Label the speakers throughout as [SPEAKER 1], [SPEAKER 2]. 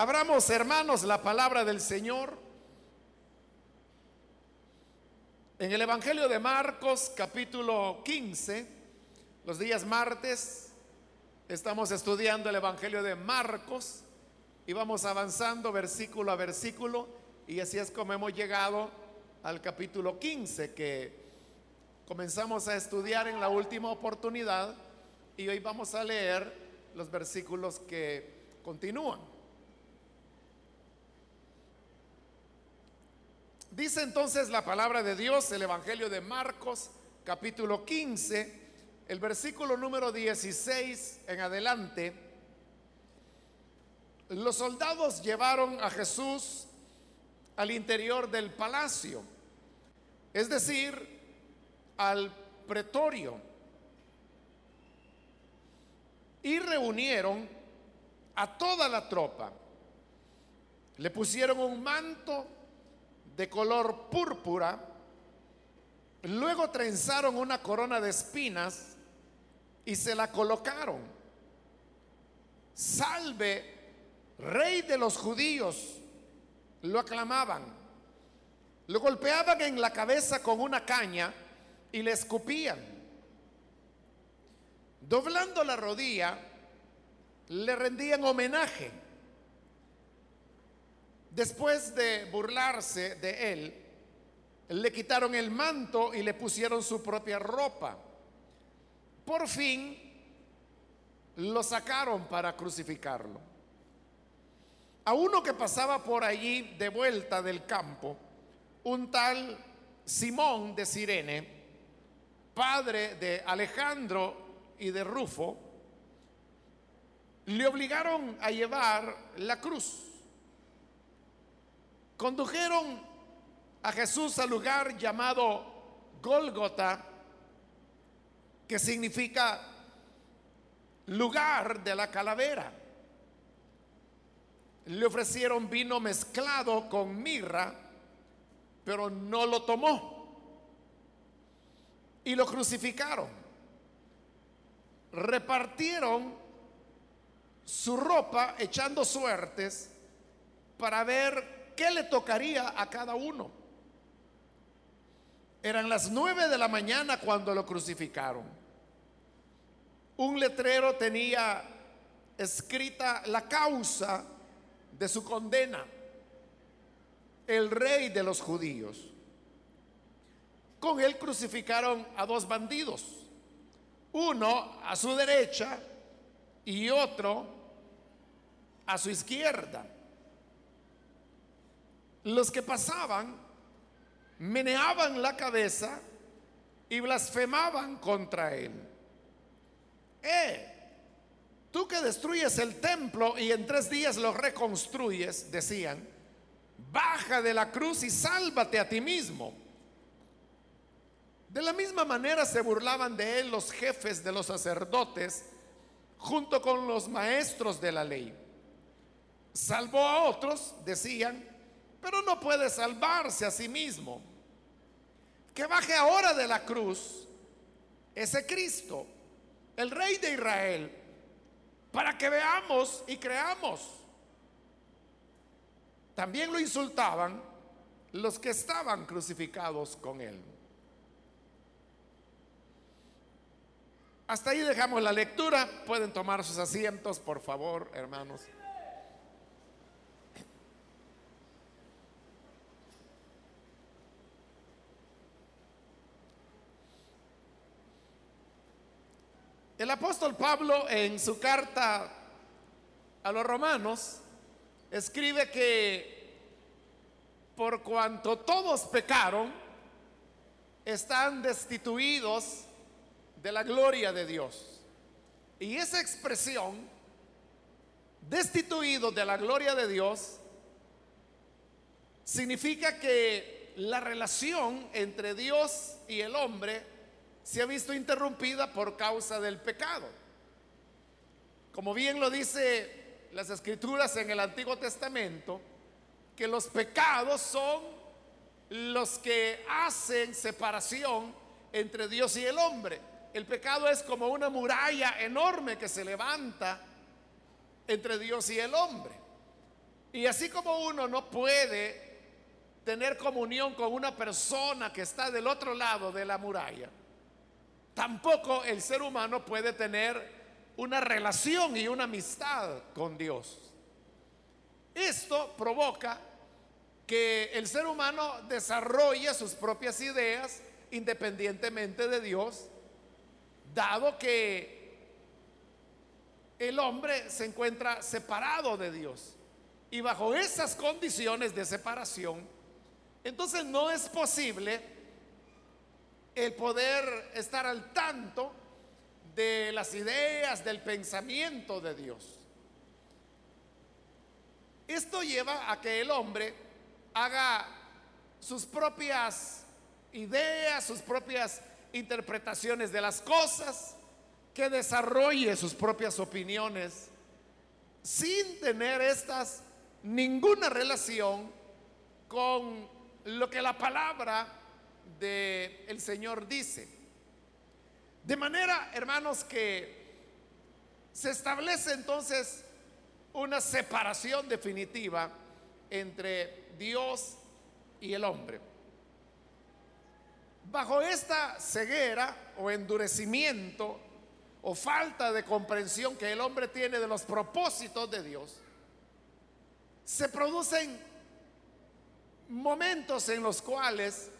[SPEAKER 1] Abramos, hermanos, la palabra del Señor en el Evangelio de Marcos, capítulo 15, los días martes, estamos estudiando el Evangelio de Marcos y vamos avanzando versículo a versículo y así es como hemos llegado al capítulo 15 que comenzamos a estudiar en la última oportunidad y hoy vamos a leer los versículos que continúan. Dice entonces la palabra de Dios, el Evangelio de Marcos, capítulo 15, el versículo número 16 en adelante. Los soldados llevaron a Jesús al interior del palacio, es decir, al pretorio, y reunieron a toda la tropa. Le pusieron un manto de color púrpura, luego trenzaron una corona de espinas y se la colocaron. Salve, rey de los judíos, lo aclamaban. Lo golpeaban en la cabeza con una caña y le escupían. Doblando la rodilla, le rendían homenaje. Después de burlarse de él, le quitaron el manto y le pusieron su propia ropa. Por fin lo sacaron para crucificarlo. A uno que pasaba por allí de vuelta del campo, un tal Simón de Sirene, padre de Alejandro y de Rufo, le obligaron a llevar la cruz. Condujeron a Jesús al lugar llamado Gólgota, que significa lugar de la calavera. Le ofrecieron vino mezclado con mirra, pero no lo tomó. Y lo crucificaron. Repartieron su ropa echando suertes para ver qué le tocaría a cada uno. Eran las nueve de la mañana cuando lo crucificaron. Un letrero tenía escrita la causa de su condena. El rey de los judíos. Con él crucificaron a dos bandidos. Uno a su derecha y otro a su izquierda. Los que pasaban meneaban la cabeza y blasfemaban contra él. Eh, tú que destruyes el templo y en tres días lo reconstruyes, decían, baja de la cruz y sálvate a ti mismo. De la misma manera se burlaban de él los jefes de los sacerdotes junto con los maestros de la ley. Salvó a otros, decían, pero no puede salvarse a sí mismo. Que baje ahora de la cruz ese Cristo, el Rey de Israel, para que veamos y creamos. También lo insultaban los que estaban crucificados con él. Hasta ahí dejamos la lectura. Pueden tomar sus asientos, por favor, hermanos. El apóstol Pablo en su carta a los romanos escribe que por cuanto todos pecaron, están destituidos de la gloria de Dios. Y esa expresión, destituidos de la gloria de Dios, significa que la relación entre Dios y el hombre se ha visto interrumpida por causa del pecado. Como bien lo dice las escrituras en el Antiguo Testamento, que los pecados son los que hacen separación entre Dios y el hombre. El pecado es como una muralla enorme que se levanta entre Dios y el hombre. Y así como uno no puede tener comunión con una persona que está del otro lado de la muralla, tampoco el ser humano puede tener una relación y una amistad con Dios. Esto provoca que el ser humano desarrolle sus propias ideas independientemente de Dios, dado que el hombre se encuentra separado de Dios. Y bajo esas condiciones de separación, entonces no es posible el poder estar al tanto de las ideas, del pensamiento de Dios. Esto lleva a que el hombre haga sus propias ideas, sus propias interpretaciones de las cosas, que desarrolle sus propias opiniones sin tener estas ninguna relación con lo que la palabra del el Señor dice. De manera, hermanos, que se establece entonces una separación definitiva entre Dios y el hombre. Bajo esta ceguera o endurecimiento o falta de comprensión que el hombre tiene de los propósitos de Dios, se producen momentos en los cuales,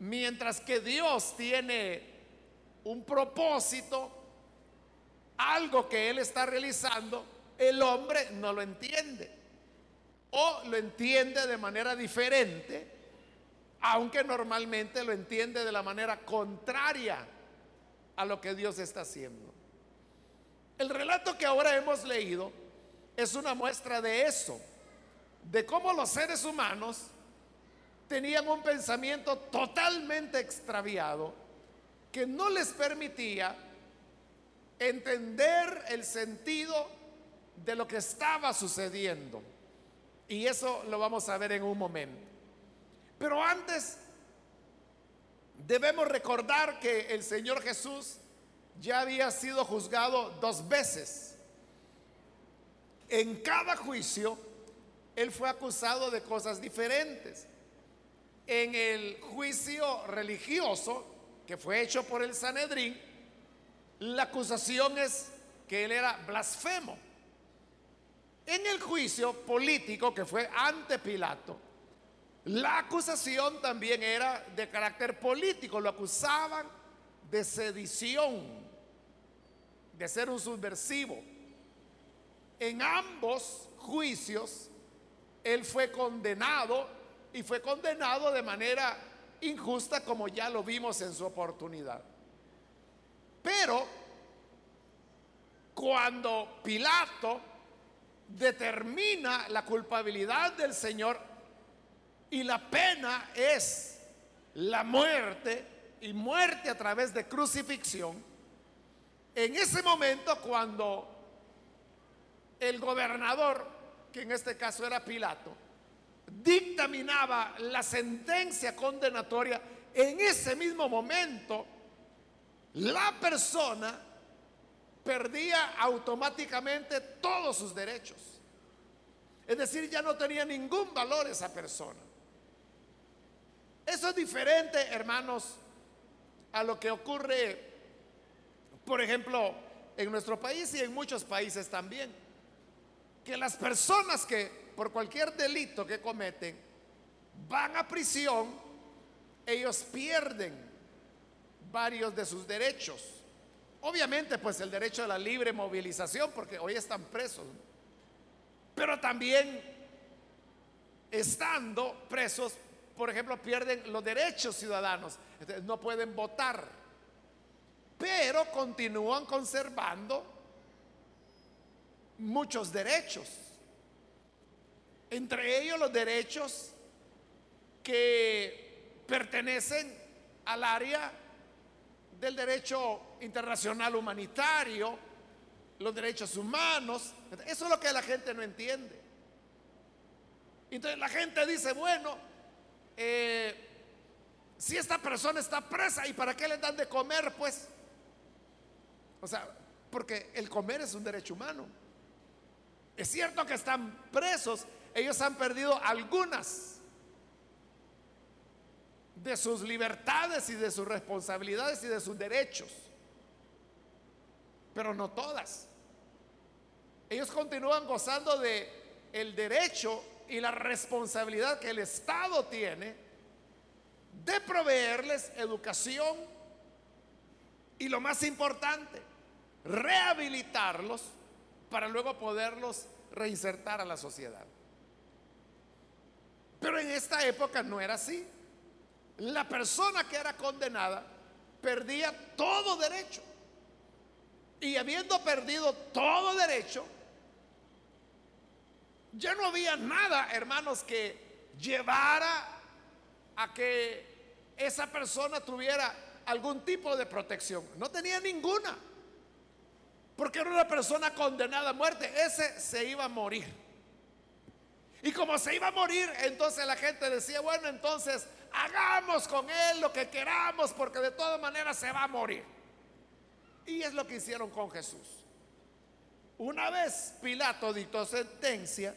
[SPEAKER 1] mientras que Dios tiene un propósito, algo que Él está realizando, el hombre no lo entiende. O lo entiende de manera diferente, aunque normalmente lo entiende de la manera contraria a lo que Dios está haciendo. El relato que ahora hemos leído es una muestra de eso, de cómo los seres humanos tenían un pensamiento totalmente extraviado que no les permitía entender el sentido de lo que estaba sucediendo. Y eso lo vamos a ver en un momento. Pero antes debemos recordar que el Señor Jesús ya había sido juzgado dos veces. En cada juicio, Él fue acusado de cosas diferentes. En el juicio religioso, que fue hecho por el Sanedrín, la acusación es que Él era blasfemo. En el juicio político que fue ante Pilato, la acusación también era de carácter político, lo acusaban de sedición, de ser un subversivo. En ambos juicios, él fue condenado y fue condenado de manera injusta como ya lo vimos en su oportunidad. Pero cuando Pilato determina la culpabilidad del Señor y la pena es la muerte y muerte a través de crucifixión, en ese momento cuando el gobernador, que en este caso era Pilato, dictaminaba la sentencia condenatoria, en ese mismo momento la persona perdía automáticamente todos sus derechos. Es decir, ya no tenía ningún valor esa persona. Eso es diferente, hermanos, a lo que ocurre, por ejemplo, en nuestro país y en muchos países también. Que las personas que por cualquier delito que cometen van a prisión, ellos pierden varios de sus derechos. Obviamente, pues el derecho a la libre movilización, porque hoy están presos. Pero también, estando presos, por ejemplo, pierden los derechos ciudadanos. no pueden votar. Pero continúan conservando muchos derechos. Entre ellos los derechos que pertenecen al área del derecho internacional humanitario, los derechos humanos. Eso es lo que la gente no entiende. Entonces la gente dice, bueno, eh, si esta persona está presa, ¿y para qué le dan de comer? Pues, o sea, porque el comer es un derecho humano. Es cierto que están presos, ellos han perdido algunas de sus libertades y de sus responsabilidades y de sus derechos, pero no todas. Ellos continúan gozando de el derecho y la responsabilidad que el Estado tiene de proveerles educación y lo más importante, rehabilitarlos para luego poderlos reinsertar a la sociedad. Pero en esta época no era así. La persona que era condenada perdía todo derecho. Y habiendo perdido todo derecho, ya no había nada, hermanos, que llevara a que esa persona tuviera algún tipo de protección. No tenía ninguna. Porque era una persona condenada a muerte. Ese se iba a morir. Y como se iba a morir, entonces la gente decía, bueno, entonces hagamos con él lo que queramos porque de todas maneras se va a morir. Y es lo que hicieron con Jesús. Una vez Pilato dictó sentencia,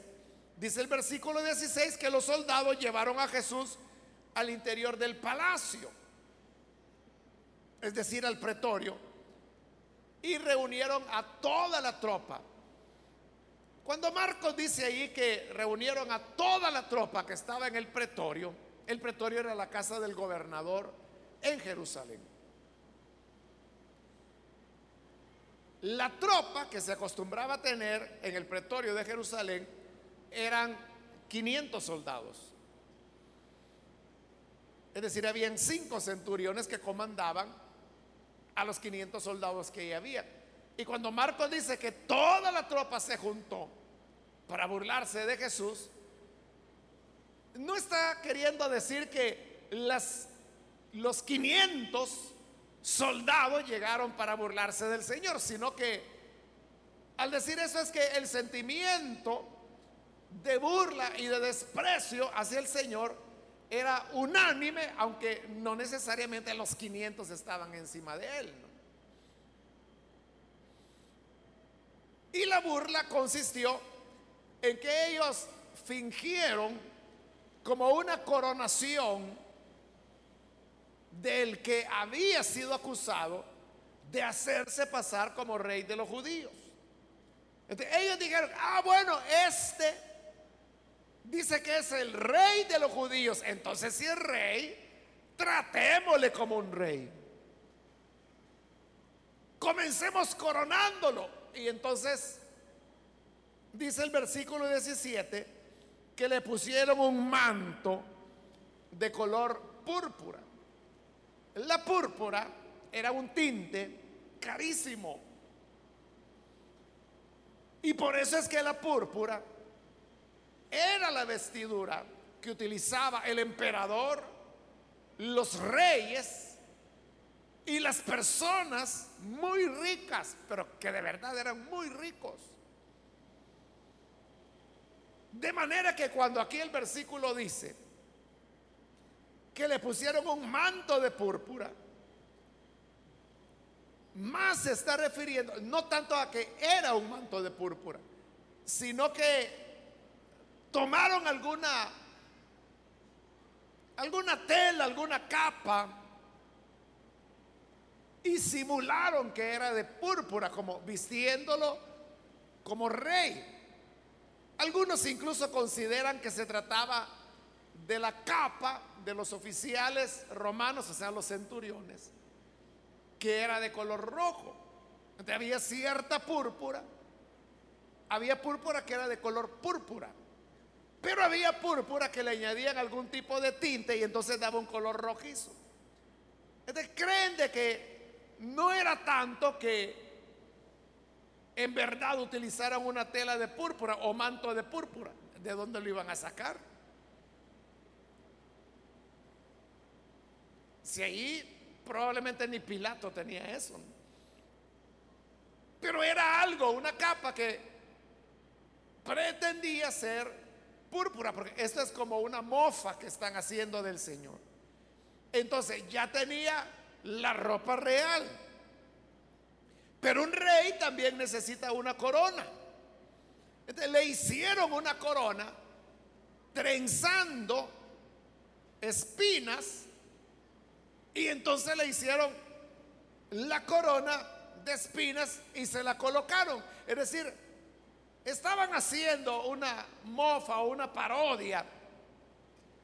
[SPEAKER 1] dice el versículo 16 que los soldados llevaron a Jesús al interior del palacio, es decir, al pretorio, y reunieron a toda la tropa. Cuando Marcos dice ahí que reunieron a toda la tropa que estaba en el pretorio, el pretorio era la casa del gobernador en Jerusalén. La tropa que se acostumbraba a tener en el pretorio de Jerusalén eran 500 soldados. Es decir, habían cinco centuriones que comandaban a los 500 soldados que había. Y cuando Marcos dice que toda la tropa se juntó para burlarse de Jesús, no está queriendo decir que los 500 soldados llegaron para burlarse del Señor, sino que al decir eso es que el sentimiento de burla y de desprecio hacia el Señor era unánime, aunque no necesariamente los 500 estaban encima de él. Y la burla consistió en que ellos fingieron como una coronación del que había sido acusado de hacerse pasar como rey de los judíos. Entonces, ellos dijeron, ah, bueno, este dice que es el rey de los judíos. Entonces, si es rey, tratémosle como un rey. Comencemos coronándolo. Y entonces, dice el versículo 17, que le pusieron un manto de color púrpura. La púrpura era un tinte carísimo. Y por eso es que la púrpura era la vestidura que utilizaba el emperador, los reyes y las personas muy ricas, pero que de verdad eran muy ricos. De manera que cuando aquí el versículo dice que le pusieron un manto de púrpura, más se está refiriendo no tanto a que era un manto de púrpura, sino que tomaron alguna alguna tela, alguna capa y simularon que era de púrpura, como vistiéndolo como rey. Algunos incluso consideran que se trataba de la capa de los oficiales romanos, o sea, los centuriones, que era de color rojo. Entonces había cierta púrpura, había púrpura que era de color púrpura. Pero había púrpura que le añadían algún tipo de tinte y entonces daba un color rojizo. Entonces creen de que no era tanto que en verdad utilizaran una tela de púrpura o manto de púrpura. ¿De dónde lo iban a sacar? Si ahí probablemente ni Pilato tenía eso. Pero era algo, una capa que pretendía ser púrpura, porque esto es como una mofa que están haciendo del Señor. Entonces ya tenía la ropa real. Pero un rey también necesita una corona. Entonces le hicieron una corona trenzando espinas y entonces le hicieron la corona de espinas y se la colocaron. Es decir, estaban haciendo una mofa o una parodia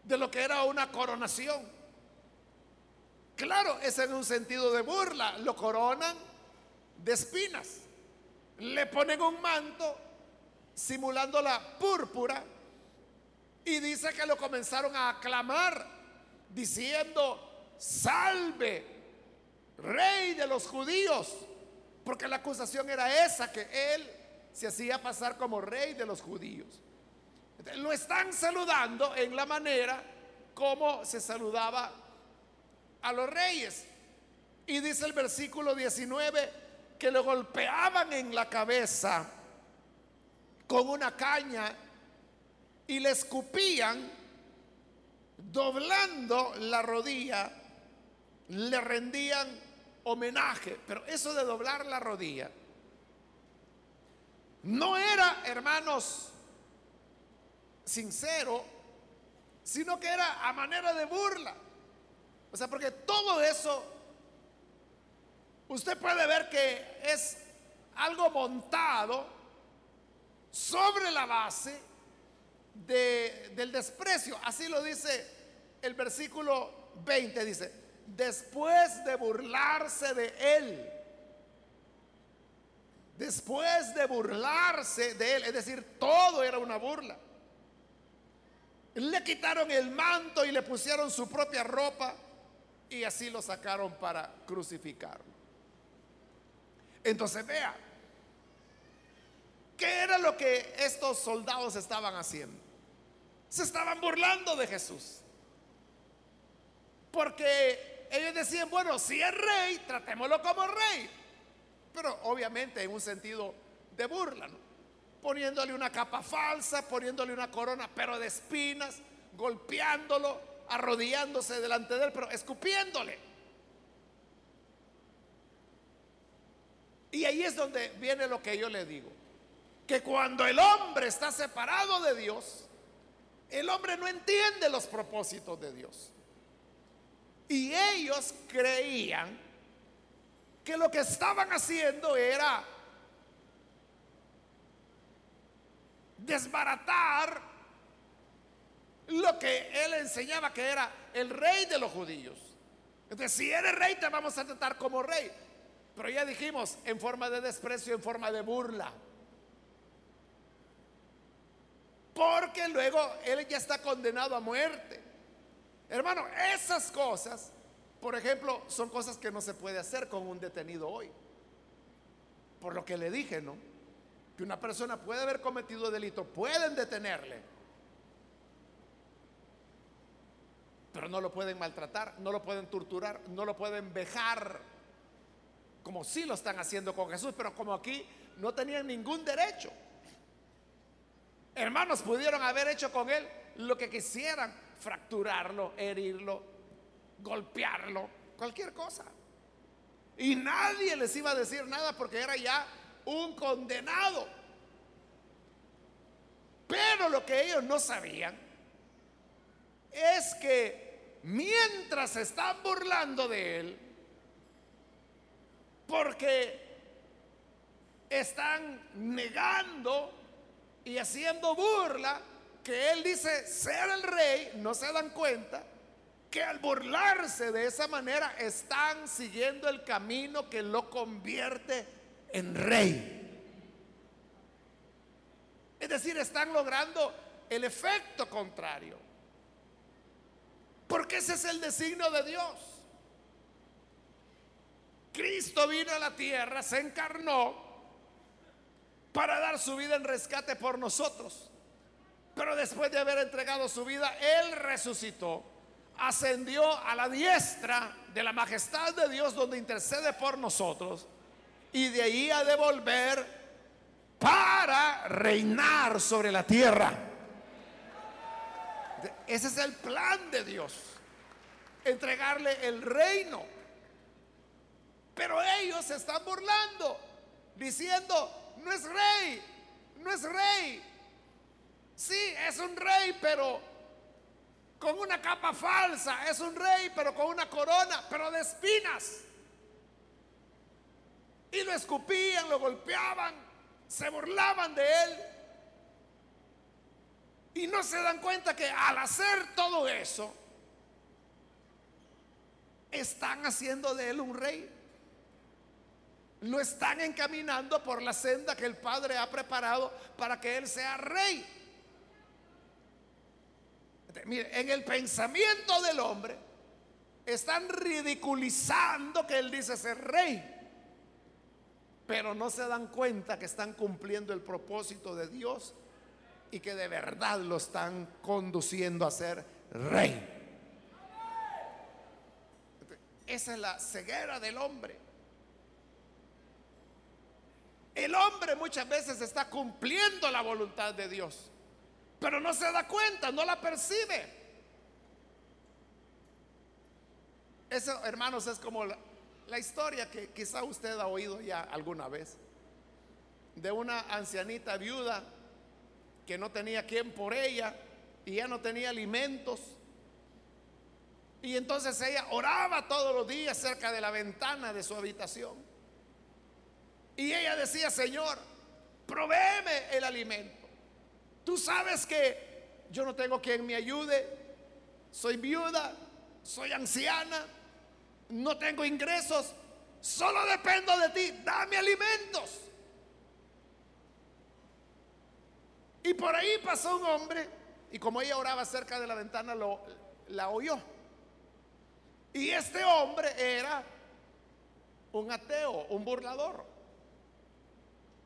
[SPEAKER 1] de lo que era una coronación. Claro, es en un sentido de burla. Lo coronan de espinas. Le ponen un manto simulando la púrpura y dice que lo comenzaron a aclamar diciendo, salve, rey de los judíos. Porque la acusación era esa, que él se hacía pasar como rey de los judíos. Lo están saludando en la manera como se saludaba a los reyes. Y dice el versículo 19 que lo golpeaban en la cabeza con una caña y le escupían doblando la rodilla, le rendían homenaje. Pero eso de doblar la rodilla no era, hermanos, sincero, sino que era a manera de burla. O sea, porque todo eso, usted puede ver que es algo montado sobre la base del desprecio. Así lo dice el versículo 20, dice, después de burlarse de él después de burlarse de él, es decir, todo era una burla. Le quitaron el manto y le pusieron su propia ropa y así lo sacaron para crucificarlo. Entonces vea, ¿qué era lo que estos soldados estaban haciendo? Se estaban burlando de Jesús. Porque ellos decían, bueno, si es rey, tratémoslo como rey pero obviamente en un sentido de burla, poniéndole una capa falsa, poniéndole una corona, pero de espinas, golpeándolo, arrodillándose delante de él, pero escupiéndole. Y ahí es donde viene lo que yo le digo, que cuando el hombre está separado de Dios, el hombre no entiende los propósitos de Dios. Y ellos creían que lo que estaban haciendo era desbaratar lo que él enseñaba que era el rey de los judíos. Entonces, si eres rey, te vamos a tratar como rey. Pero ya dijimos, en forma de desprecio, en forma de burla. Porque luego él ya está condenado a muerte. Hermano, esas cosas por ejemplo, son cosas que no se puede hacer con un detenido hoy. Por lo que le dije, ¿no? Que una persona puede haber cometido delito, pueden detenerle, pero no lo pueden maltratar, no lo pueden torturar, no lo pueden vejar, como sí lo están haciendo con Jesús, pero como aquí no tenían ningún derecho. Hermanos, pudieron haber hecho con él lo que quisieran, fracturarlo, herirlo, golpearlo, cualquier cosa. Y nadie les iba a decir nada porque era ya un condenado. Pero lo que ellos no sabían es que mientras están burlando de él, porque están negando y haciendo burla que él dice ser el rey, no se dan cuenta que al burlarse de esa manera están siguiendo el camino que lo convierte en rey. Es decir, están logrando el efecto contrario. Porque ese es el designio de Dios. Cristo vino a la tierra, se encarnó para dar su vida en rescate por nosotros. Pero después de haber entregado su vida, Él resucitó ascendió a la diestra de la majestad de Dios donde intercede por nosotros y de ahí a devolver para reinar sobre la tierra. Ese es el plan de Dios, entregarle el reino. Pero ellos se están burlando, diciendo, no es rey, no es rey. Sí, es un rey, pero con una capa falsa. Es un rey, pero con una corona, pero de espinas. Y lo escupían, lo golpeaban, se burlaban de él. Y no se dan cuenta que al hacer todo eso, están haciendo de él un rey. Lo están encaminando por la senda que el Padre ha preparado para que él sea rey. Mire, en el pensamiento del hombre están ridiculizando que él dice ser rey pero no se dan cuenta que están cumpliendo el propósito de Dios y que de verdad lo están conduciendo a ser rey. Esa es la ceguera del hombre. El hombre muchas veces está cumpliendo la voluntad de Dios, pero no se da cuenta, no la percibe. Eso, hermanos, es como la, la historia que quizá usted ha oído ya alguna vez de una ancianita viuda que no tenía quien por ella y ya no tenía alimentos. Y entonces ella oraba todos los días cerca de la ventana de su habitación. Y ella decía, Señor, provéeme el alimento. Tú sabes que yo no tengo quien me ayude. Soy viuda, soy anciana, no tengo ingresos, solo dependo de ti, dame alimentos. Y por ahí pasó un hombre y como ella oraba cerca de la ventana, lo, la oyó. Y este hombre era un ateo, un burlador.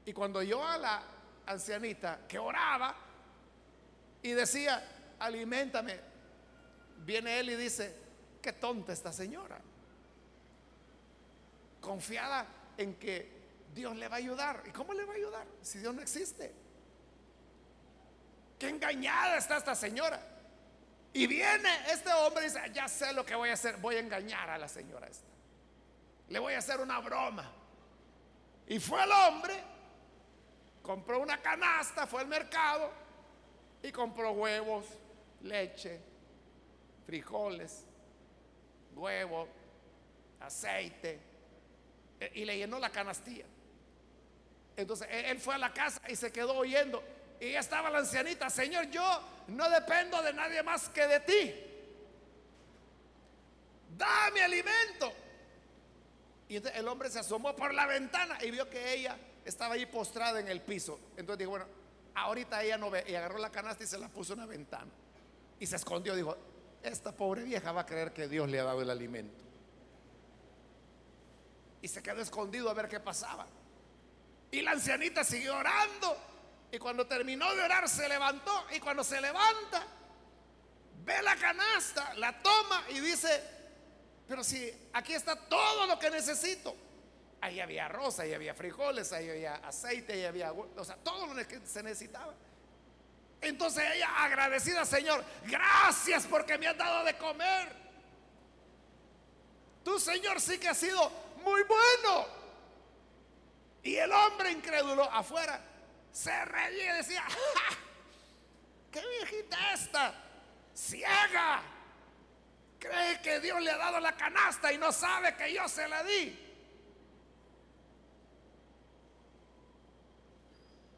[SPEAKER 1] Y cuando oyó a la ancianita que oraba y decía, alimentame, viene él y dice, qué tonta esta señora confiada en que Dios le va a ayudar. ¿Y cómo le va a ayudar si Dios no existe? Qué engañada está esta señora. Y viene este hombre y dice, ya sé lo que voy a hacer, voy a engañar a la señora esta. Le voy a hacer una broma. Y fue el hombre, compró una canasta, fue al mercado y compró huevos, leche, frijoles, huevo, aceite, eh, y le llenó la canastilla. Entonces él fue a la casa y se quedó oyendo. Y ya estaba la ancianita, Señor, yo no dependo de nadie más que de ti. Dame alimento. Y el hombre se asomó por la ventana y vio que ella estaba ahí postrada en el piso. Entonces dijo, bueno, ahorita ella no ve. Y agarró la canasta y se la puso en una ventana. Y se escondió. Dijo, esta pobre vieja va a creer que Dios le ha dado el alimento y se quedó escondido a ver qué pasaba. Y la ancianita siguió orando y cuando terminó de orar se levantó y cuando se levanta ve la canasta, la toma y dice, pero si aquí está todo lo que necesito. Ahí había arroz, ahí había frijoles, ahí había aceite, ahí había, o sea, todo lo que se necesitaba. Entonces ella agradecida, Señor, gracias porque me has dado de comer. Tú, Señor, sí que has sido muy bueno. Y el hombre incrédulo afuera se reía y decía, ¡qué viejita esta! ¡Ciega! Cree que Dios le ha dado la canasta y no sabe que yo se la di.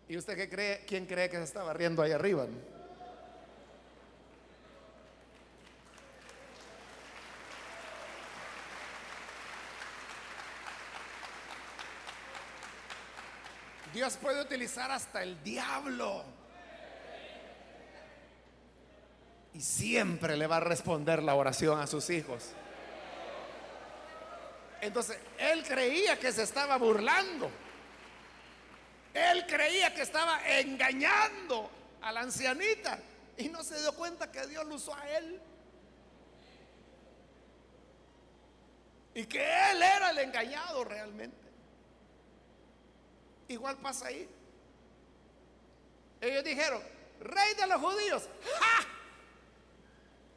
[SPEAKER 1] ¿Y usted qué cree? ¿Quién cree que se estaba riendo ahí arriba? Puede utilizar hasta el diablo. Y siempre le va a responder la oración a sus hijos. Entonces, él creía que se estaba burlando. Él creía que estaba engañando a la ancianita. Y no se dio cuenta que Dios lo usó a él. Y que él era el engañado realmente. Igual pasa ahí. Ellos dijeron, rey de los judíos,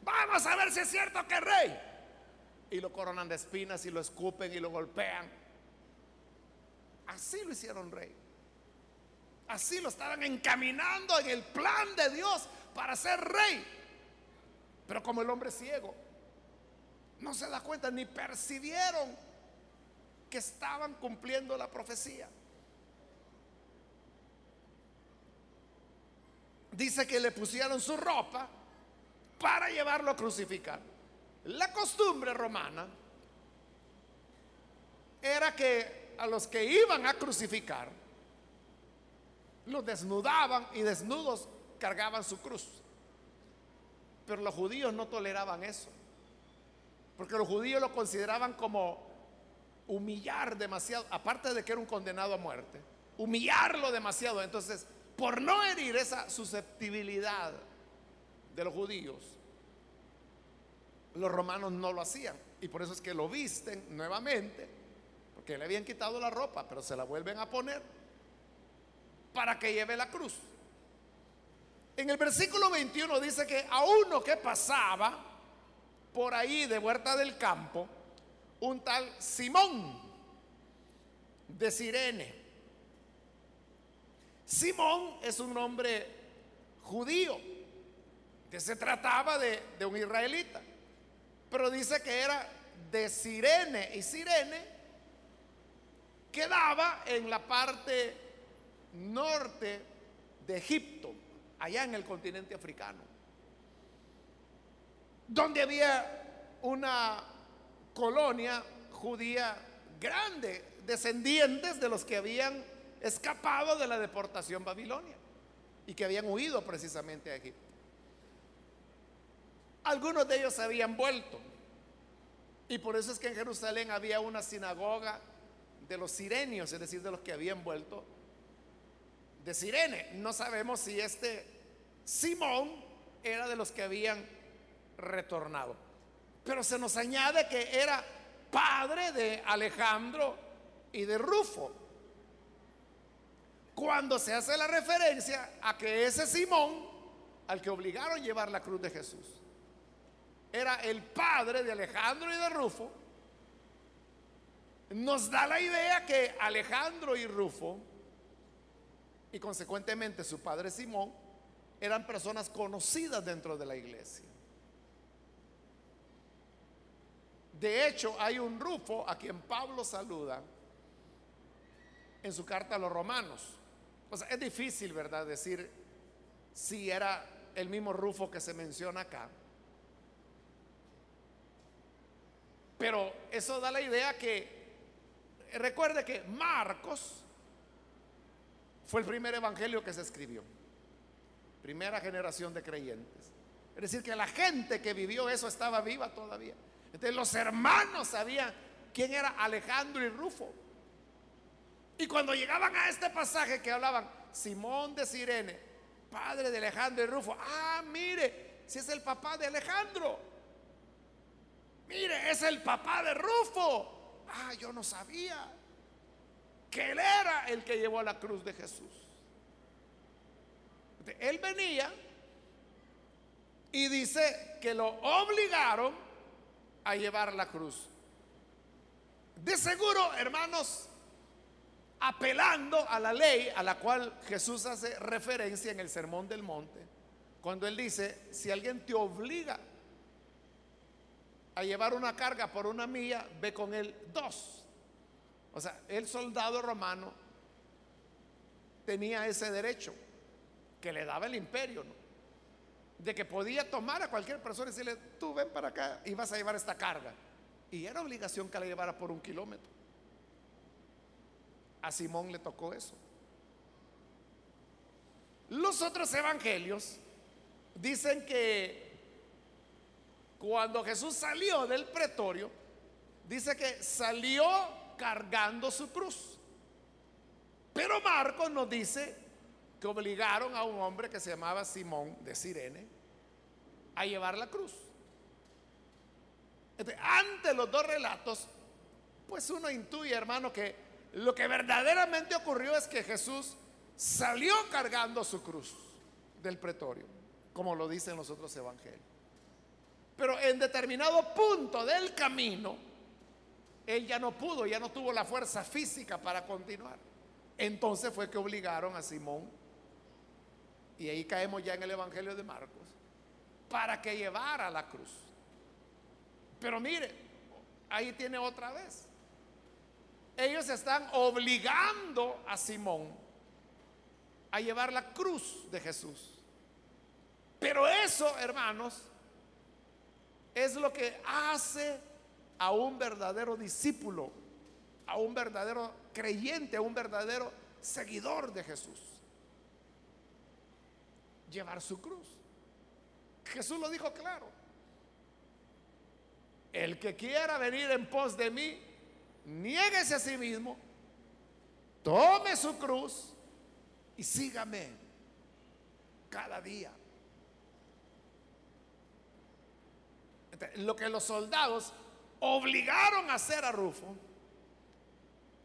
[SPEAKER 1] Vamos a ver si es cierto que es rey. Y lo coronan de espinas y lo escupen y lo golpean. Así lo hicieron rey. Así lo estaban encaminando en el plan de Dios para ser rey. Pero como el hombre ciego, no se da cuenta ni percibieron que estaban cumpliendo la profecía. Dice que le pusieron su ropa para llevarlo a crucificar. La costumbre romana era que a los que iban a crucificar, los desnudaban y desnudos cargaban su cruz. Pero los judíos no toleraban eso. Porque los judíos lo consideraban como humillar demasiado, aparte de que era un condenado a muerte, humillarlo demasiado. Entonces, por no herir esa susceptibilidad de los judíos, los romanos no lo hacían. Y por eso es que lo visten nuevamente, porque le habían quitado la ropa, pero se la vuelven a poner para que lleve la cruz. En el versículo 21 dice que a uno que pasaba por ahí de Huerta del Campo, un tal Simón de Sirene. Simón es un nombre judío, que se trataba de, de un israelita, pero dice que era de Sirene y Sirene quedaba en la parte norte de Egipto, allá en el continente africano, donde había una colonia judía grande, descendientes de los que habían escapado de la deportación babilonia y que habían huido precisamente a Egipto. Algunos de ellos habían vuelto y por eso es que en Jerusalén había una sinagoga de los sirenios, es decir, de los que habían vuelto de Sirene. No sabemos si este Simón era de los que habían retornado. Pero se nos añade que era padre de Alejandro y de Rufo. Cuando se hace la referencia a que ese Simón, al que obligaron a llevar la cruz de Jesús, era el padre de Alejandro y de Rufo, nos da la idea que Alejandro y Rufo y consecuentemente su padre Simón eran personas conocidas dentro de la iglesia. De hecho, hay un Rufo a quien Pablo saluda en su carta a los romanos. O sea, es difícil, ¿verdad?, decir si era el mismo Rufo que se menciona acá. Pero eso da la idea que, recuerde que Marcos fue el primer evangelio que se escribió. Primera generación de creyentes. Es decir, que la gente que vivió eso estaba viva todavía. Entonces los hermanos sabían quién era Alejandro y Rufo. Y cuando llegaban a este pasaje que hablaban, Simón de Sirene, padre de Alejandro y Rufo, ah, mire, si es el papá de Alejandro. Mire, es el papá de Rufo. Ah, yo no sabía que él era el que llevó la cruz de Jesús. Él venía y dice que lo obligaron a llevar la cruz. De seguro, hermanos, apelando a la ley a la cual Jesús hace referencia en el Sermón del Monte, cuando él dice, si alguien te obliga a llevar una carga por una milla, ve con él dos. O sea, el soldado romano tenía ese derecho que le daba el imperio. De que podía tomar a cualquier persona y decirle, tú ven para acá y vas a llevar esta carga. Y era obligación que la llevara por un kilómetro. A Simón le tocó eso. Los otros evangelios dicen que cuando Jesús salió del pretorio, dice que salió cargando su cruz. Pero Marcos nos dice que obligaron a un hombre que se llamaba Simón de Sirene a llevar la cruz. ante los dos relatos, pues uno intuye, hermano, que lo que verdaderamente ocurrió es que Jesús salió cargando su cruz del pretorio, como lo dicen los otros evangelios. Pero en determinado punto del camino, él ya no pudo, ya no tuvo la fuerza física para continuar. Entonces fue que obligaron a Simón, y ahí caemos ya en el Evangelio de Marcos, para que llevara la cruz. Pero mire, ahí tiene otra vez. Ellos están obligando a Simón a llevar la cruz de Jesús. Pero eso, hermanos, es lo que hace a un verdadero discípulo, a un verdadero creyente, a un verdadero seguidor de Jesús. Llevar su cruz. Jesús lo dijo claro. El que quiera venir en pos de mí, niéguese a sí mismo, tome su cruz y sígame cada día. Lo que los soldados obligaron a hacer a Rufo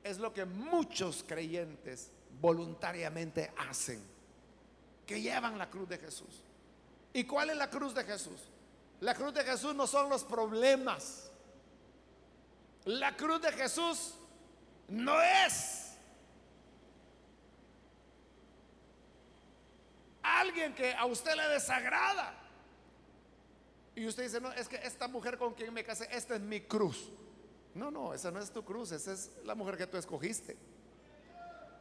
[SPEAKER 1] es lo que muchos creyentes voluntariamente hacen, que llevan la cruz de Jesús. ¿Y cuál es la cruz de Jesús? La cruz de Jesús no son los problemas. La cruz de Jesús no es alguien que a usted le desagrada. Y usted dice, no, es que esta mujer con quien me casé, esta es mi cruz. No, no, esa no es tu cruz, esa es la mujer que tú escogiste.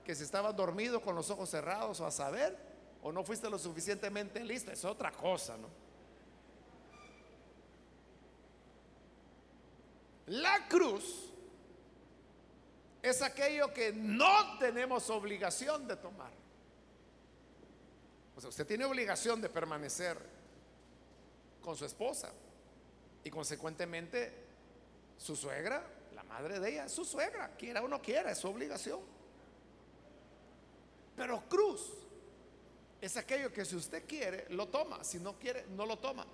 [SPEAKER 1] Que si estabas dormido con los ojos cerrados o a saber, o no fuiste lo suficientemente lista, es otra cosa, ¿no? La cruz es aquello que no tenemos obligación de tomar. O sea, usted tiene obligación de permanecer con su esposa. Y consecuentemente, su suegra, la madre de ella, es su suegra, quiera o no quiera, es su obligación. Pero cruz es aquello que si usted quiere, lo toma, si no quiere, no lo toma.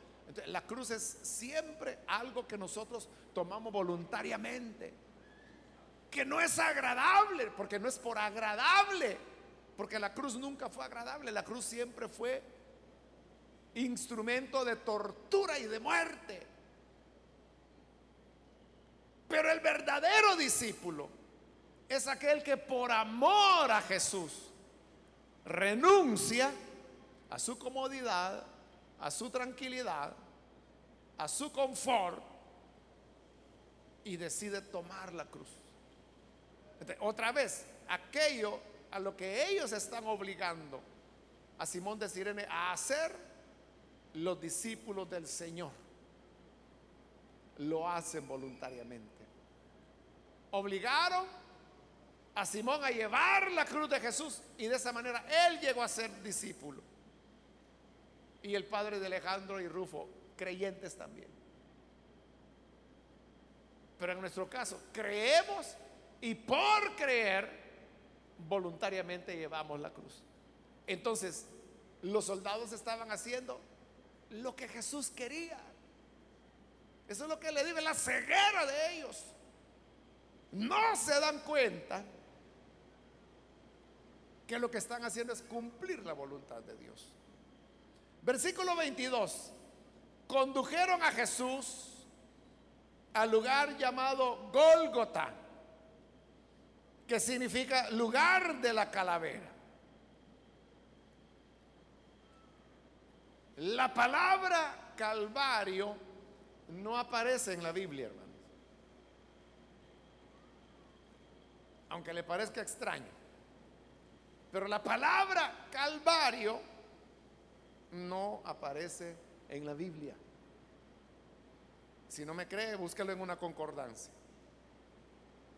[SPEAKER 1] La cruz es siempre algo que nosotros tomamos voluntariamente, que no es agradable, porque no es por agradable, porque la cruz nunca fue agradable, la cruz siempre fue instrumento de tortura y de muerte. Pero el verdadero discípulo es aquel que por amor a Jesús renuncia a su comodidad, a su tranquilidad, a su confort y decide tomar la cruz. otra vez, aquello a lo que ellos están obligando a Simón de Sirene a hacer, los discípulos del Señor lo hacen voluntariamente. Obligaron a Simón a llevar la cruz de Jesús y de esa manera él llegó a ser discípulo. Y el padre de Alejandro y Rufo, creyentes también. Pero en nuestro caso, creemos y por creer, voluntariamente llevamos la cruz. Entonces, los soldados estaban haciendo lo que Jesús quería. Eso es lo que le digo, la ceguera de ellos. No se dan cuenta que lo que están haciendo es cumplir la voluntad de Dios. Versículo 22. Condujeron a Jesús al lugar llamado Gólgota, que significa lugar de la calavera. La palabra Calvario no aparece en la Biblia, hermanos. Aunque le parezca extraño. Pero la palabra Calvario no aparece en la Biblia. Si no me cree, búsquelo en una concordancia.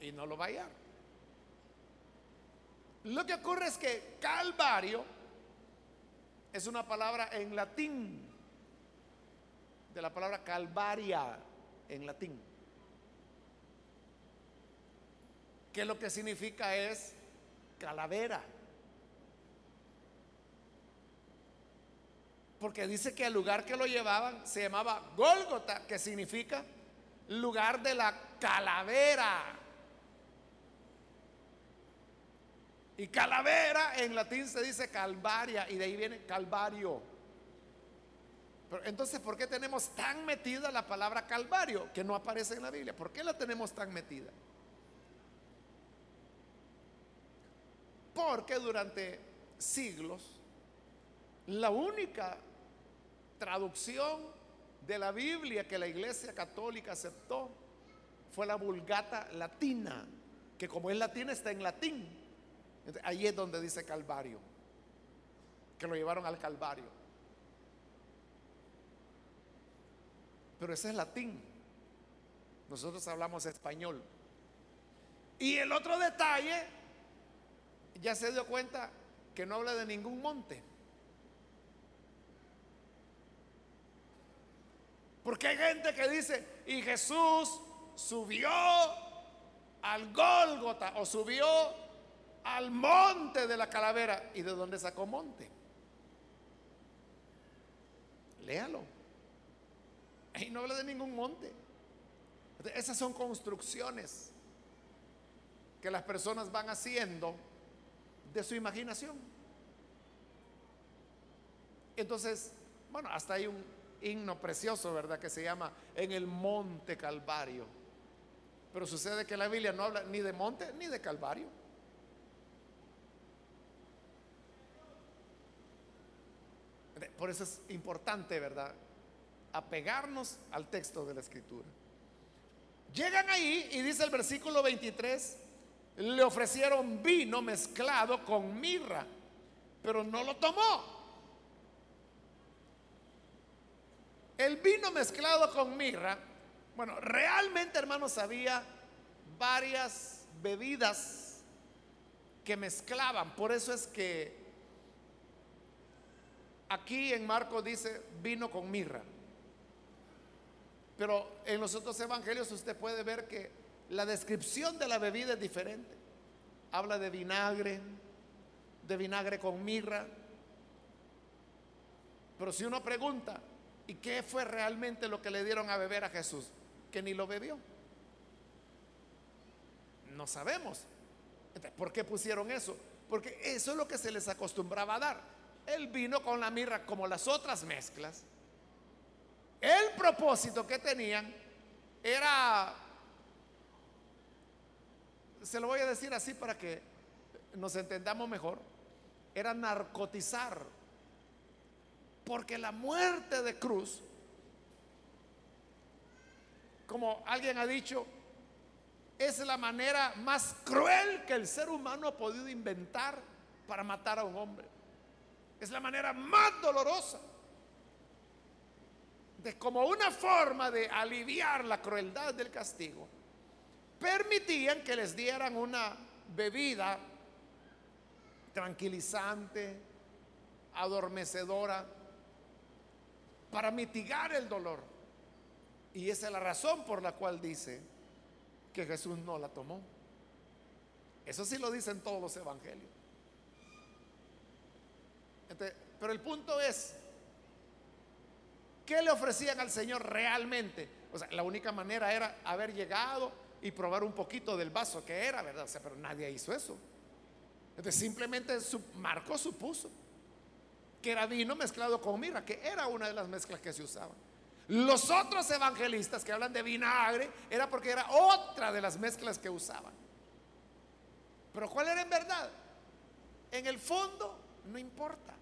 [SPEAKER 1] Y no lo va a. Lo que ocurre es que Calvario es una palabra en latín, de la palabra calvaria en latín, que lo que significa es calavera. Porque dice que el lugar que lo llevaban se llamaba Gólgota, que significa lugar de la calavera. Y calavera en latín se dice calvaria y de ahí viene calvario. Pero entonces, ¿por qué tenemos tan metida la palabra calvario que no aparece en la Biblia? ¿Por qué la tenemos tan metida? Porque durante siglos la única traducción de la Biblia que la Iglesia Católica aceptó fue la Vulgata Latina, que como es latina está en latín. ahí es donde dice Calvario, que lo llevaron al Calvario. Pero ese es latín. Nosotros hablamos español. Y el otro detalle, ya se dio cuenta que no habla de ningún monte. Porque hay gente que dice, y Jesús subió al Gólgota o subió al monte de la calavera. ¿Y de dónde sacó monte? Léalo. Ahí no habla de ningún monte. Esas son construcciones que las personas van haciendo de su imaginación. Entonces, bueno, hasta hay un himno precioso, ¿verdad? Que se llama En el Monte Calvario. Pero sucede que la Biblia no habla ni de monte ni de Calvario. Por eso es importante, ¿verdad? Apegarnos al texto de la Escritura. Llegan ahí y dice el versículo 23, le ofrecieron vino mezclado con mirra, pero no lo tomó. El vino mezclado con mirra, bueno, realmente hermanos había varias bebidas que mezclaban. Por eso es que aquí en Marcos dice vino con mirra. Pero en los otros evangelios usted puede ver que la descripción de la bebida es diferente. Habla de vinagre, de vinagre con mirra. Pero si uno pregunta, ¿Y qué fue realmente lo que le dieron a beber a Jesús? Que ni lo bebió. No sabemos. ¿Por qué pusieron eso? Porque eso es lo que se les acostumbraba a dar. El vino con la mirra como las otras mezclas. El propósito que tenían era, se lo voy a decir así para que nos entendamos mejor, era narcotizar porque la muerte de cruz, como alguien ha dicho, es la manera más cruel que el ser humano ha podido inventar para matar a un hombre. Es la manera más dolorosa. De como una forma de aliviar la crueldad del castigo, permitían que les dieran una bebida tranquilizante, adormecedora, para mitigar el dolor. Y esa es la razón por la cual dice que Jesús no la tomó. Eso sí lo dicen todos los evangelios. pero el punto es, ¿qué le ofrecían al Señor realmente? O sea, la única manera era haber llegado y probar un poquito del vaso que era, ¿verdad? O sea, pero nadie hizo eso. Entonces simplemente Marcos supuso era vino mezclado con mirra, que era una de las mezclas que se usaban. Los otros evangelistas que hablan de vinagre era porque era otra de las mezclas que usaban. Pero ¿cuál era en verdad? En el fondo no importa,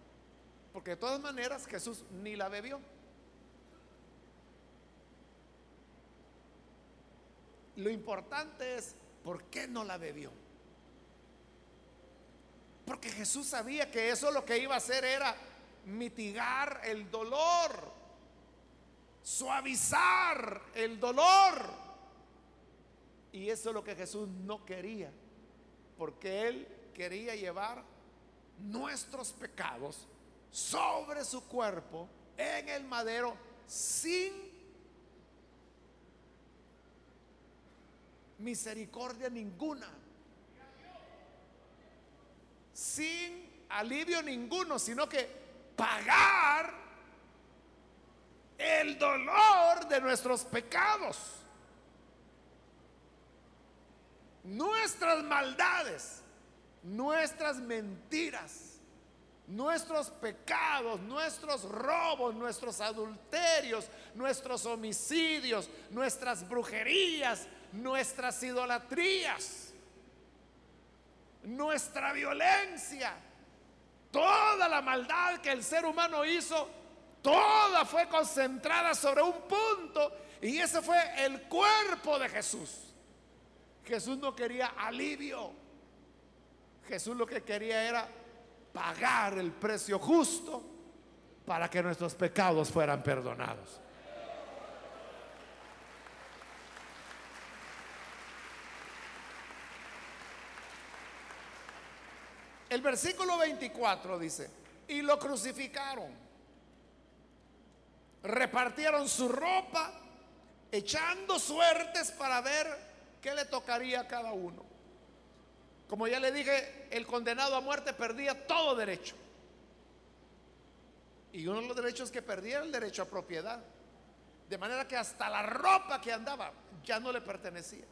[SPEAKER 1] porque de todas maneras Jesús ni la bebió. Lo importante es por qué no la bebió. Porque Jesús sabía que eso lo que iba a hacer era mitigar el dolor, suavizar el dolor. Y eso es lo que Jesús no quería, porque Él quería llevar nuestros pecados sobre su cuerpo en el madero sin misericordia ninguna sin alivio ninguno, sino que pagar el dolor de nuestros pecados, nuestras maldades, nuestras mentiras, nuestros pecados, nuestros robos, nuestros adulterios, nuestros homicidios, nuestras brujerías, nuestras idolatrías nuestra violencia, toda la maldad que el ser humano hizo, toda fue concentrada sobre un punto y ese fue el cuerpo de Jesús. Jesús no quería alivio. Jesús lo que quería era pagar el precio justo para que nuestros pecados fueran perdonados. El versículo 24 dice, y lo crucificaron, repartieron su ropa, echando suertes para ver qué le tocaría a cada uno. Como ya le dije, el condenado a muerte perdía todo derecho. Y uno de los derechos que perdía era el derecho a propiedad. De manera que hasta la ropa que andaba ya no le pertenecía.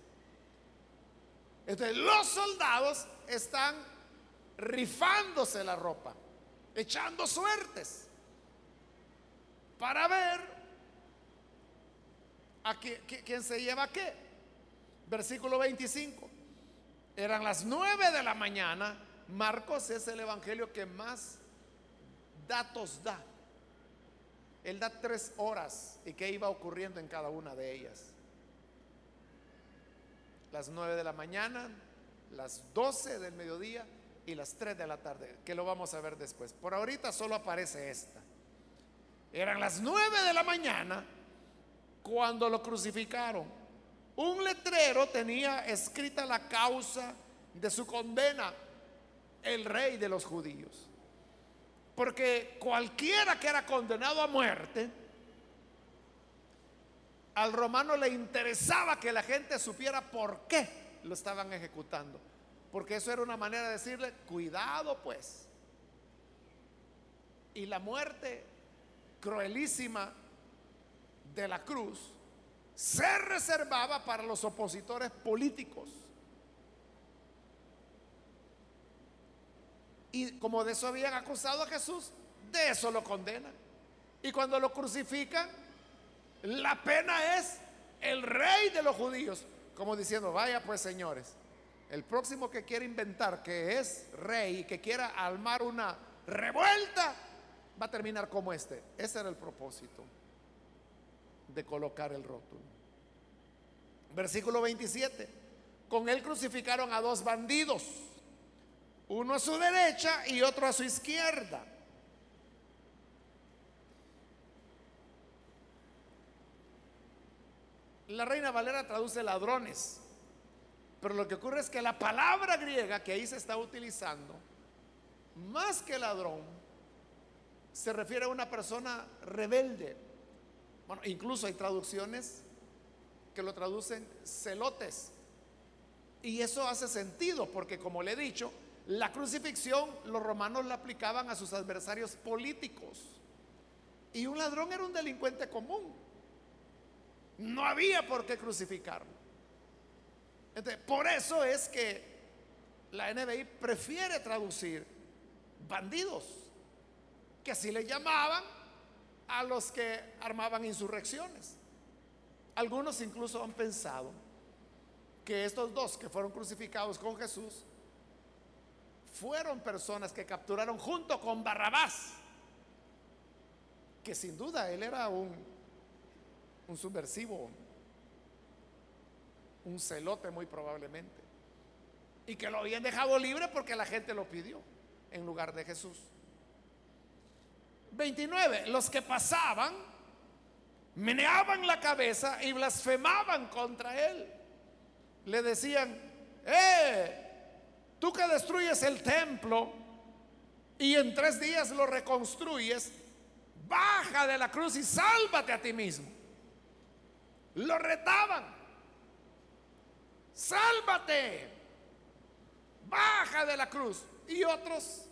[SPEAKER 1] Entonces los soldados están rifándose la ropa, echando suertes para ver a quién se lleva qué. Versículo 25. Eran las 9 de la mañana. Marcos es el evangelio que más datos da. Él da tres horas y qué iba ocurriendo en cada una de ellas. Las 9 de la mañana, las 12 del mediodía y las 3 de la tarde, que lo vamos a ver después. Por ahorita solo aparece esta. Eran las 9 de la mañana cuando lo crucificaron. Un letrero tenía escrita la causa de su condena, el rey de los judíos. Porque cualquiera que era condenado a muerte, al romano le interesaba que la gente supiera por qué lo estaban ejecutando. Porque eso era una manera de decirle, cuidado pues. Y la muerte cruelísima de la cruz se reservaba para los opositores políticos. Y como de eso habían acusado a Jesús, de eso lo condenan. Y cuando lo crucifican, la pena es el rey de los judíos. Como diciendo, vaya pues señores, el próximo que quiera inventar que es rey que quiera armar una revuelta, va a terminar como este. Ese era el propósito de colocar el rótulo. Versículo 27. Con él crucificaron a dos bandidos, uno a su derecha y otro a su izquierda. La reina Valera traduce ladrones. Pero lo que ocurre es que la palabra griega que ahí se está utilizando, más que ladrón, se refiere a una persona rebelde. Bueno, incluso hay traducciones que lo traducen celotes. Y eso hace sentido, porque como le he dicho, la crucifixión los romanos la aplicaban a sus adversarios políticos. Y un ladrón era un delincuente común. No había por qué crucificarlo por eso es que la NBI prefiere traducir bandidos, que así le llamaban a los que armaban insurrecciones. Algunos incluso han pensado que estos dos que fueron crucificados con Jesús fueron personas que capturaron junto con Barrabás, que sin duda él era un, un subversivo, un celote muy probablemente. Y que lo habían dejado libre porque la gente lo pidió en lugar de Jesús. 29. Los que pasaban meneaban la cabeza y blasfemaban contra él. Le decían, eh, tú que destruyes el templo y en tres días lo reconstruyes, baja de la cruz y sálvate a ti mismo. Lo retaban sálvate, baja de la cruz. Y otros,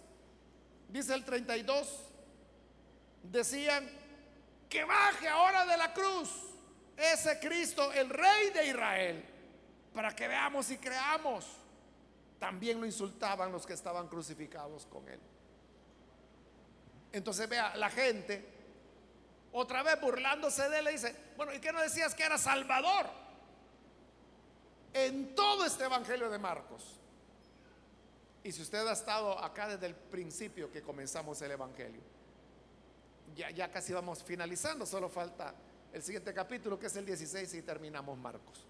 [SPEAKER 1] dice el 32, decían que baje ahora de la cruz ese Cristo, el rey de Israel, para que veamos y creamos. También lo insultaban los que estaban crucificados con él. Entonces vea, la gente, otra vez burlándose de él, dice, bueno, ¿y qué no decías que era Salvador? En todo este Evangelio de Marcos, Y si usted ha estado acá desde el principio que comenzamos el Evangelio, ya, ya casi vamos finalizando, solo falta el siguiente capítulo que es el 16 y terminamos Marcos.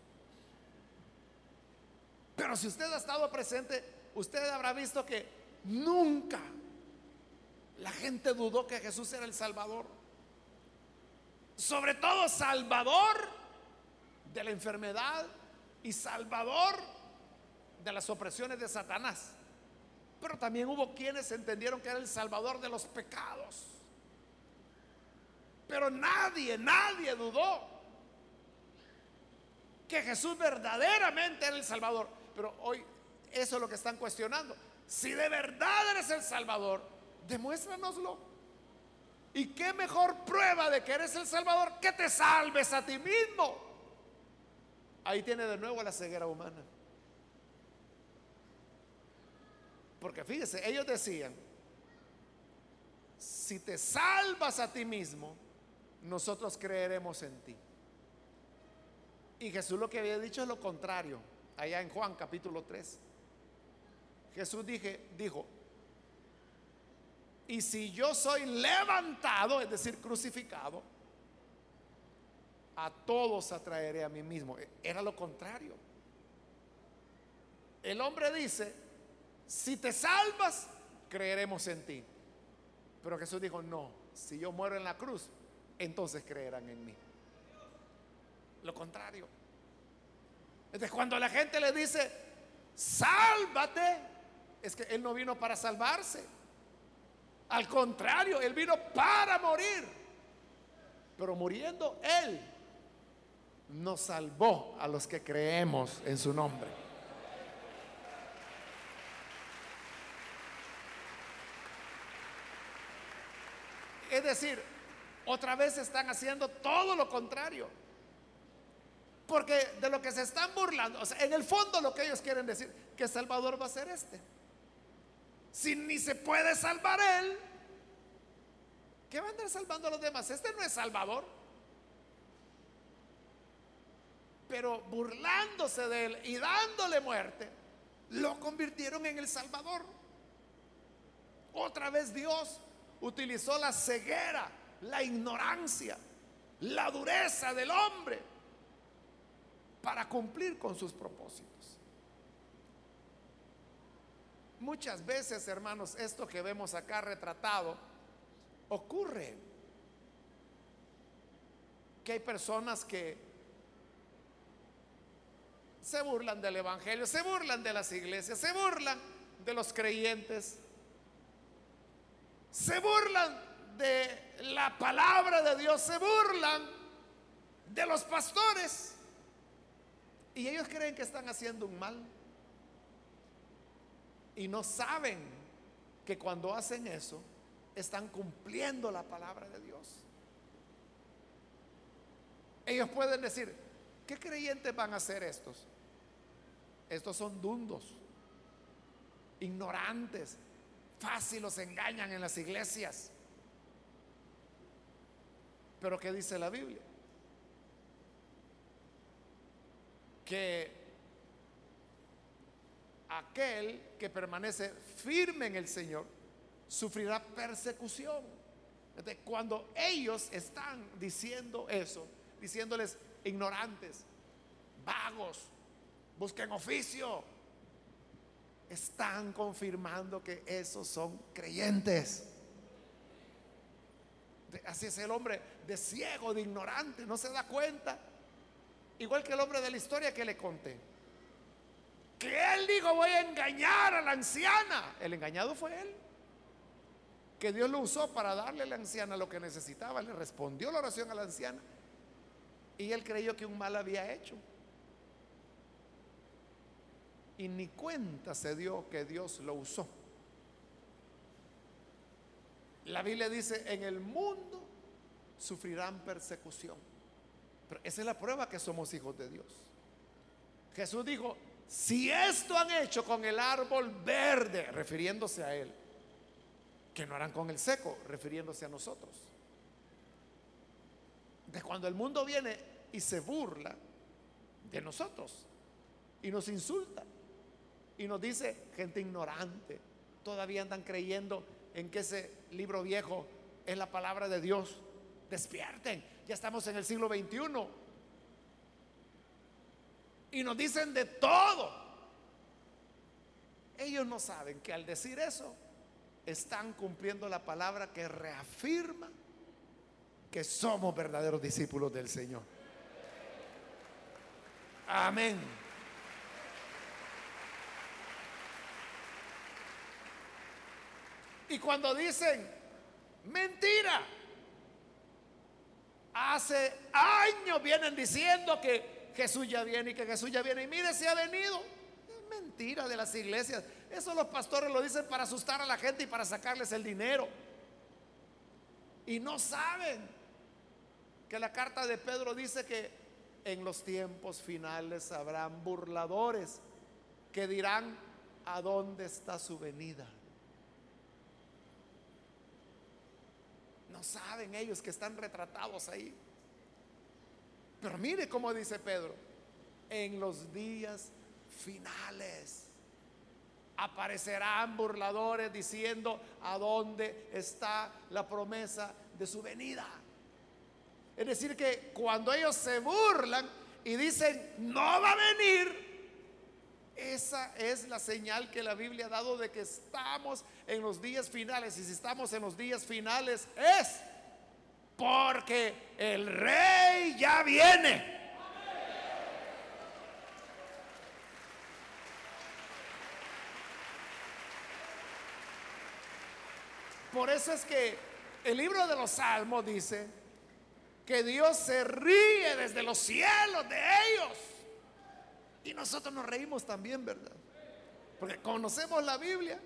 [SPEAKER 1] Pero si usted ha estado presente, usted habrá visto que nunca la gente dudó que Jesús era el Salvador. Sobre todo Salvador de la enfermedad y Salvador de las opresiones de Satanás. Pero también hubo quienes entendieron que era el Salvador de los pecados. Pero nadie, nadie dudó que Jesús verdaderamente era el Salvador. Pero hoy eso es lo que están cuestionando. Si de verdad eres el Salvador, demuéstranoslo. ¿Y qué mejor prueba de que eres el Salvador que te salves a ti mismo? Ahí tiene de nuevo la ceguera humana. Porque fíjese, ellos decían, si te salvas a ti mismo, nosotros creeremos en ti. Y Jesús lo que había dicho es lo contrario, allá en Juan capítulo 3. Jesús dije, dijo, y si yo soy levantado, es decir, crucificado, a todos atraeré a mí mismo. Era lo contrario. El hombre dice, si te salvas, creeremos en ti. Pero Jesús dijo, no, si yo muero en la cruz, entonces creerán en mí. Lo contrario. Entonces cuando la gente le dice, sálvate, es que Él no vino para salvarse. Al contrario, Él vino para morir. Pero muriendo Él nos salvó a los que creemos en su nombre. Es decir, otra vez están haciendo todo lo contrario. Porque de lo que se están burlando, o sea, en el fondo lo que ellos quieren decir, que Salvador va a ser este. Si ni se puede salvar él, ¿qué va a andar salvando a los demás? Este no es Salvador. Pero burlándose de él y dándole muerte, lo convirtieron en el Salvador. Otra vez Dios utilizó la ceguera la ignorancia, la dureza del hombre para cumplir con sus propósitos. Muchas veces, hermanos, esto que vemos acá retratado ocurre. Que hay personas que se burlan del Evangelio, se burlan de las iglesias, se burlan de los creyentes, se burlan de la palabra de Dios se burlan de los pastores. Y ellos creen que están haciendo un mal. Y no saben que cuando hacen eso, están cumpliendo la palabra de Dios. Ellos pueden decir, ¿qué creyentes van a ser estos? Estos son dundos, ignorantes, fácil los engañan en las iglesias. Pero ¿qué dice la Biblia? Que aquel que permanece firme en el Señor sufrirá persecución. cuando ellos están diciendo eso, diciéndoles ignorantes, vagos, busquen oficio, están confirmando que esos son creyentes. Así es el hombre de ciego, de ignorante, no se da cuenta. Igual que el hombre de la historia que le conté. Que él dijo, voy a engañar a la anciana. El engañado fue él. Que Dios lo usó para darle a la anciana lo que necesitaba. Le respondió la oración a la anciana. Y él creyó que un mal había hecho. Y ni cuenta se dio que Dios lo usó. La Biblia dice, en el mundo sufrirán persecución. Pero esa es la prueba que somos hijos de Dios. Jesús dijo, si esto han hecho con el árbol verde, refiriéndose a él, que no harán con el seco, refiriéndose a nosotros. De cuando el mundo viene y se burla de nosotros y nos insulta Y nos dice gente ignorante. Todavía andan creyendo en que ese libro viejo es la palabra de Dios. Despierten, ya estamos en el siglo XXI. Y nos dicen de todo. Ellos no saben que al decir eso están cumpliendo la palabra que reafirma que somos verdaderos discípulos del Señor. Amén. Y cuando dicen mentira, hace años vienen diciendo que Jesús ya viene y que Jesús ya viene. Y mire si ha venido. Es mentira de las iglesias. Eso los pastores lo dicen para asustar a la gente y para sacarles el dinero. Y no saben que la carta de Pedro dice que en los tiempos finales habrán burladores que dirán a dónde está su venida. No saben ellos que están retratados ahí. Pero mire cómo dice Pedro, en los días finales aparecerán burladores diciendo a dónde está la promesa de su venida. Es decir, que cuando ellos se burlan y dicen, no va a venir, esa es la señal que la Biblia ha dado de que estamos en los días finales. Y si estamos en los días finales es porque el rey ya viene. Por eso es que el libro de los Salmos dice que Dios se ríe desde los cielos de ellos. Y nosotros nos reímos también, ¿verdad? Porque conocemos la Biblia.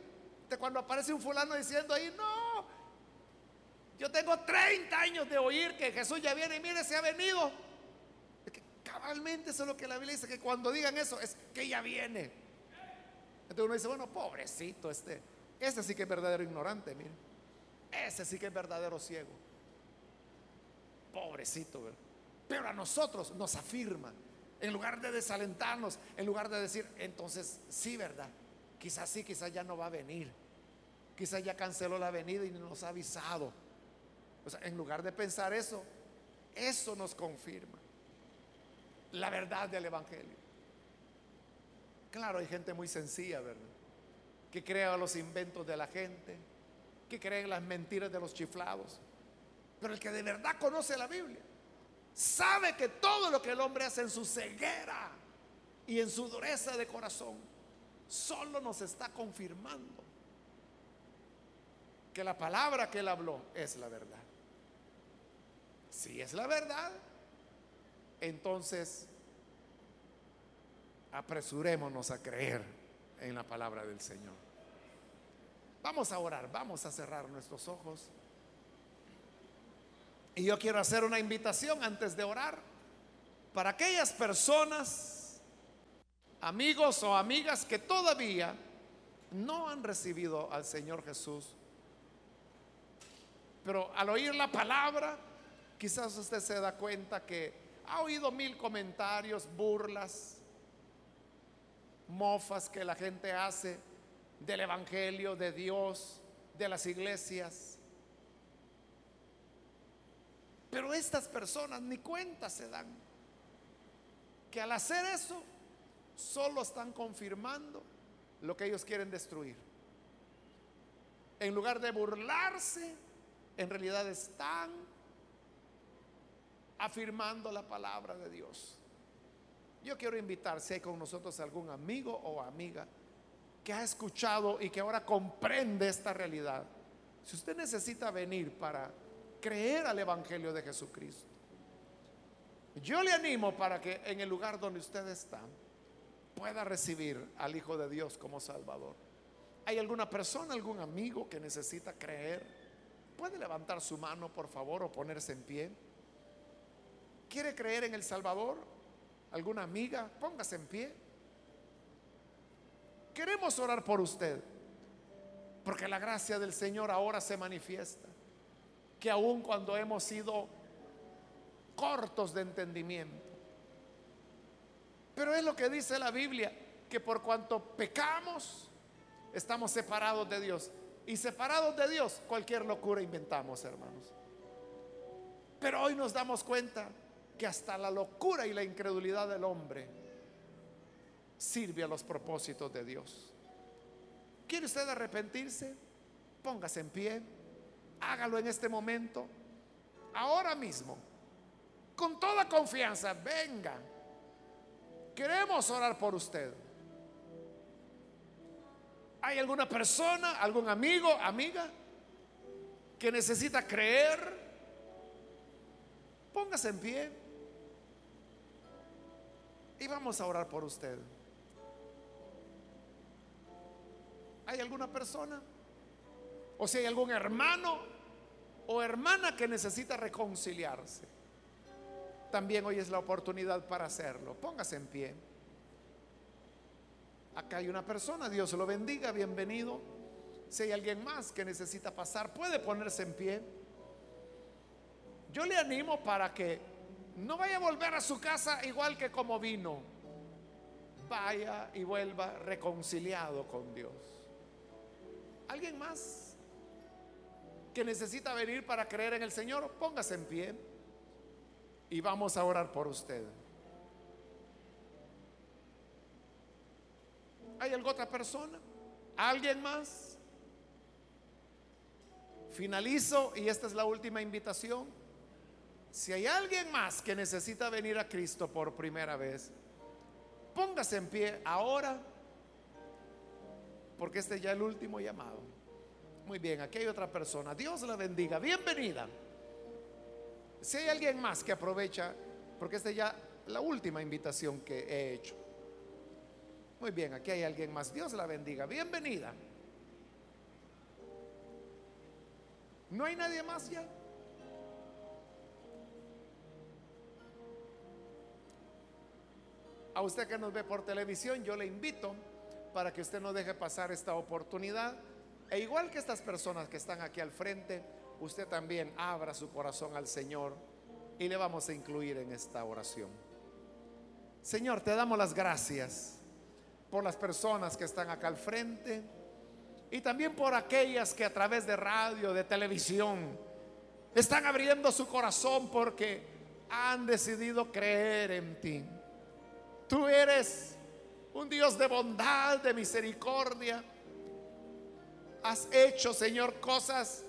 [SPEAKER 1] De cuando aparece un fulano diciendo ahí, no, yo tengo 30 años de oír que Jesús ya viene y mire, se ha venido. que cabalmente eso es lo que la Biblia dice, que cuando digan eso es que ya viene. Entonces uno dice, bueno, pobrecito este, este sí que es verdadero ignorante, mire. Ese sí que es verdadero ciego. Pobrecito, ¿verdad? Pero a nosotros nos afirma en lugar de desalentarnos, en lugar de decir, entonces sí, ¿verdad? Quizás sí, quizás ya no va a venir. Quizás ya canceló la venida y nos ha avisado. O sea, en lugar de pensar eso, eso nos confirma la verdad del Evangelio. Claro, hay gente muy sencilla, ¿verdad? Que crea los inventos de la gente, que cree en las mentiras de los chiflados. Pero el que de verdad conoce la Biblia, sabe que todo lo que el hombre hace en su ceguera y en su dureza de corazón, solo nos está confirmando que la palabra que él habló es la verdad. Si es la verdad, entonces apresurémonos a creer en la palabra del Señor. Vamos a orar, vamos a cerrar nuestros ojos. Y yo quiero hacer una invitación antes de orar para aquellas personas, amigos o amigas que todavía no han recibido al Señor Jesús. Pero al oír la palabra, quizás usted se da cuenta que ha oído mil comentarios, burlas, mofas que la gente hace del Evangelio, de Dios, de las iglesias. Pero estas personas ni cuenta se dan que al hacer eso solo están confirmando lo que ellos quieren destruir. En lugar de burlarse, en realidad están afirmando la palabra de Dios. Yo quiero invitar, si hay con nosotros algún amigo o amiga que ha escuchado y que ahora comprende esta realidad. Si usted necesita venir para creer al Evangelio de Jesucristo. Yo le animo para que en el lugar donde usted está pueda recibir al Hijo de Dios como Salvador. ¿Hay alguna persona, algún amigo que necesita creer? ¿Puede levantar su mano, por favor, o ponerse en pie? ¿Quiere creer en el Salvador? ¿Alguna amiga? Póngase en pie. Queremos orar por usted, porque la gracia del Señor ahora se manifiesta que aun cuando hemos sido cortos de entendimiento. Pero es lo que dice la Biblia, que por cuanto pecamos, estamos separados de Dios. Y separados de Dios, cualquier locura inventamos, hermanos. Pero hoy nos damos cuenta que hasta la locura y la incredulidad del hombre sirve a los propósitos de Dios. ¿Quiere usted arrepentirse? Póngase en pie. Hágalo en este momento. Ahora mismo. Con toda confianza. Venga. Queremos orar por usted. ¿Hay alguna persona, algún amigo, amiga que necesita creer? Póngase en pie y vamos a orar por usted. ¿Hay alguna persona? O si hay algún hermano o hermana que necesita reconciliarse. También hoy es la oportunidad para hacerlo. Póngase en pie. Acá hay una persona, Dios lo bendiga, bienvenido. Si hay alguien más que necesita pasar, puede ponerse en pie. Yo le animo para que no vaya a volver a su casa igual que como vino. Vaya y vuelva reconciliado con Dios. ¿Alguien más que necesita venir para creer en el Señor? Póngase en pie y vamos a orar por usted. ¿Hay alguna otra persona? ¿Alguien más? Finalizo y esta es la última invitación. Si hay alguien más que necesita venir a Cristo por primera vez, póngase en pie ahora, porque este ya es el último llamado. Muy bien, aquí hay otra persona. Dios la bendiga. Bienvenida. Si hay alguien más que aprovecha, porque esta ya la última invitación que he hecho. Muy bien, aquí hay alguien más. Dios la bendiga. Bienvenida. ¿No hay nadie más ya? A usted que nos ve por televisión, yo le invito para que usted no deje pasar esta oportunidad. E igual que estas personas que están aquí al frente, usted también abra su corazón al Señor y le vamos a incluir en esta oración. Señor, te damos las gracias por las personas que están acá al frente y también por aquellas que a través de radio, de televisión, están abriendo su corazón porque han decidido creer en ti. Tú eres un Dios de bondad, de misericordia. Has hecho, Señor, cosas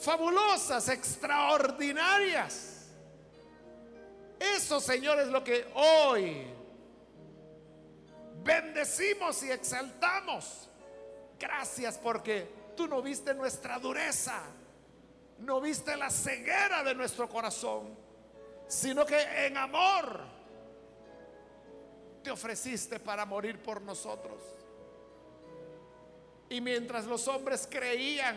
[SPEAKER 1] fabulosas, extraordinarias. Eso, Señor, es lo que hoy bendecimos y exaltamos. Gracias porque tú no viste nuestra dureza, no viste la ceguera de nuestro corazón, sino que en amor te ofreciste para morir por nosotros. Y mientras los hombres creían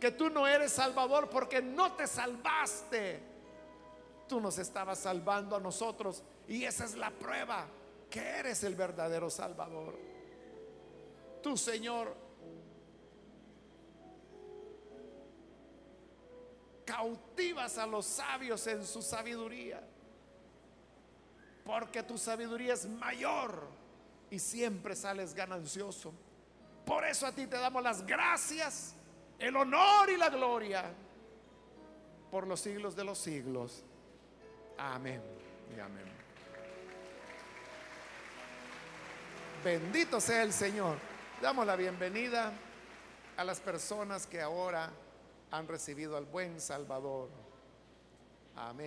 [SPEAKER 1] que tú no eres salvador porque no te salvaste, tú nos estabas salvando a nosotros. Y esa es la prueba que eres el verdadero salvador. Tú, Señor, cautivas a los sabios en su sabiduría porque tu sabiduría es mayor y siempre sales ganancioso. Por eso a ti te damos las gracias, el honor y la gloria por los siglos de los siglos. Amén y amén. Bendito sea el Señor. Damos la bienvenida a las personas que ahora han recibido al buen Salvador. Amén.